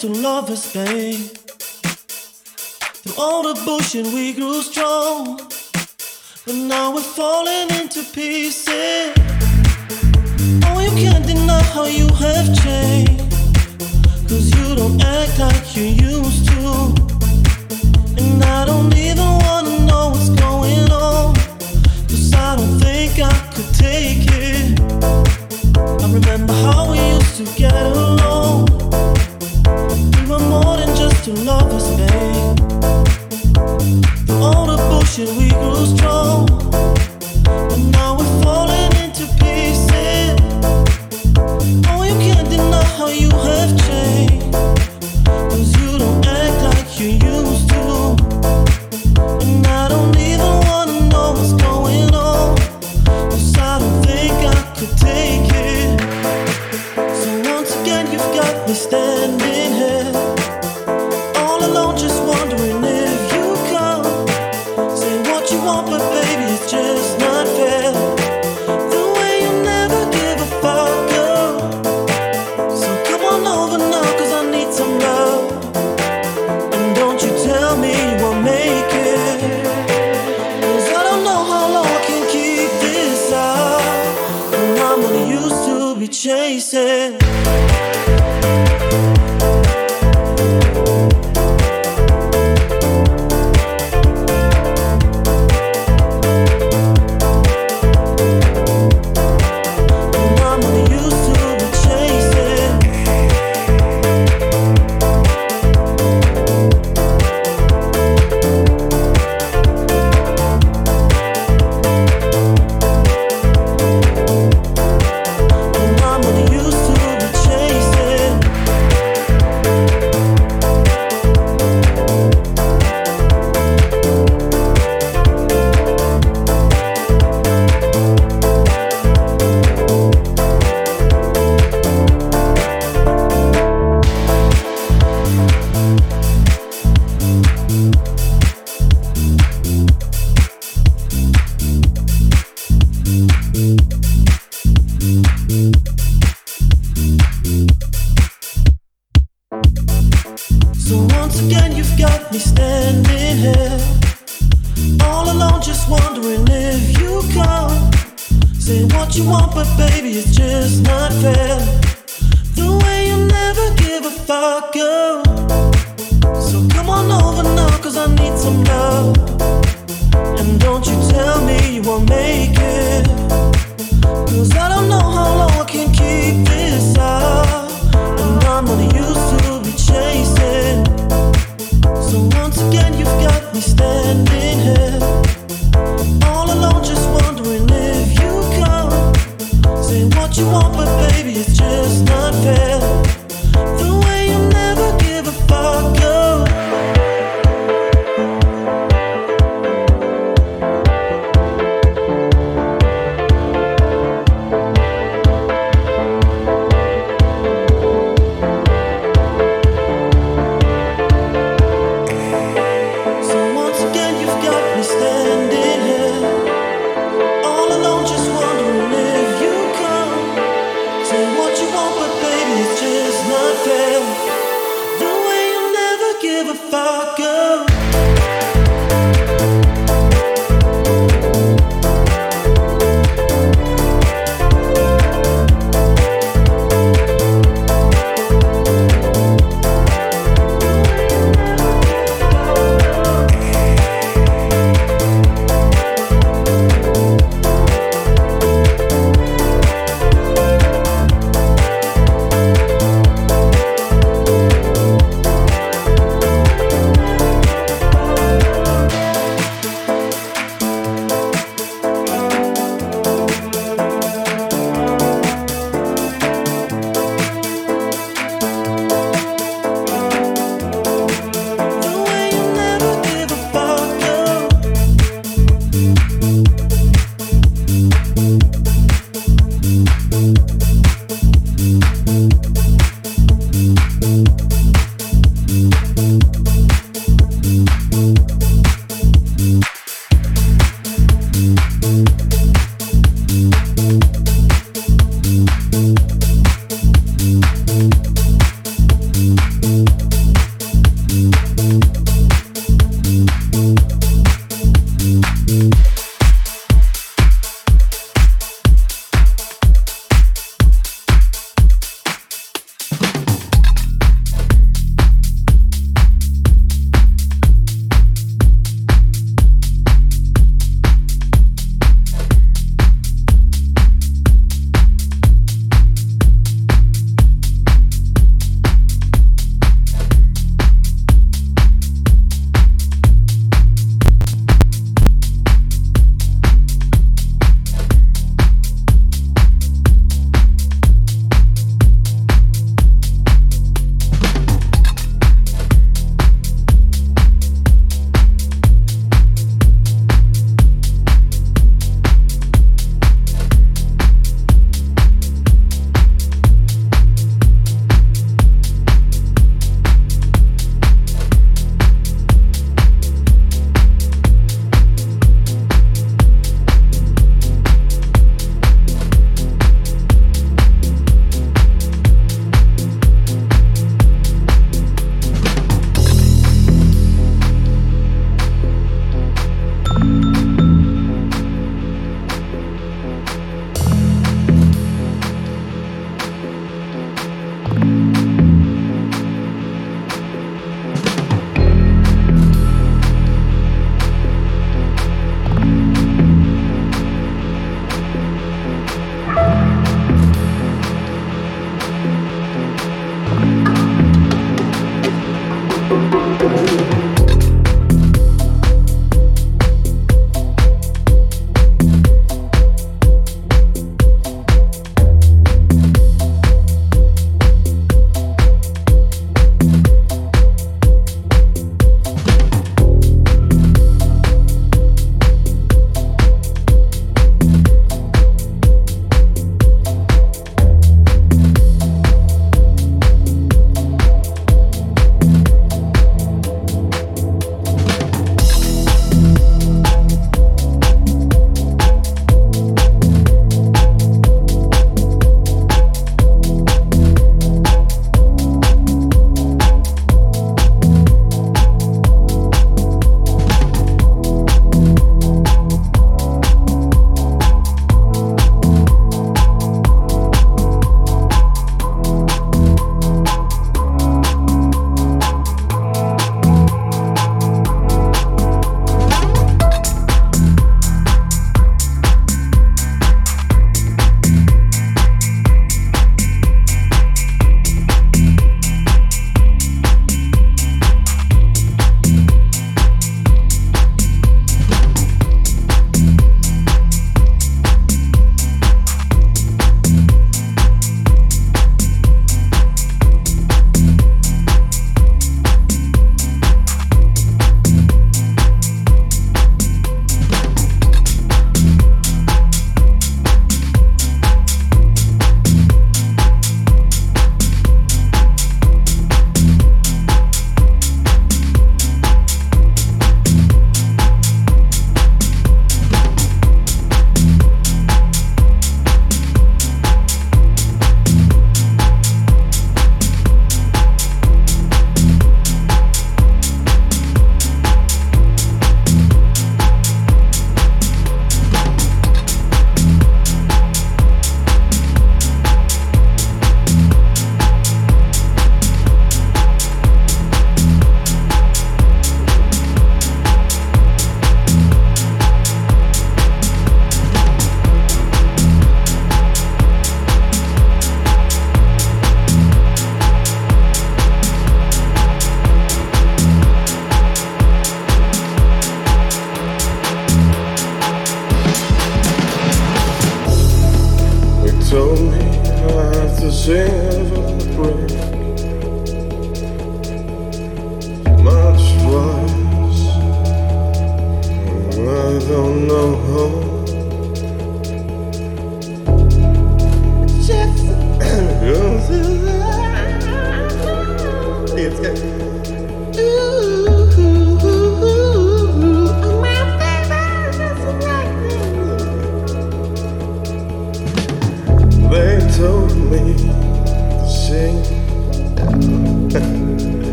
to lovers, babe. Through all the bullshit, we grew strong. But now we're falling into pieces. Oh, you can't deny how you have changed. Cause you don't act like you used to. And I don't even wanna know what's going on. Cause I don't think I could take it. I remember how we used to get along lovers, babe. Through all the bullshit, we grew strong. chasing.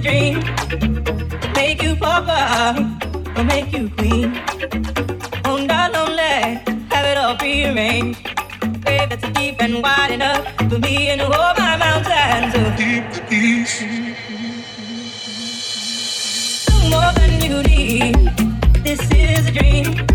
dream. Make you papa or make you queen. On down lonely, have it all prearranged. Babe, that's deep and wide enough for me and all my mountains of deep peace. More than you need. This is a dream.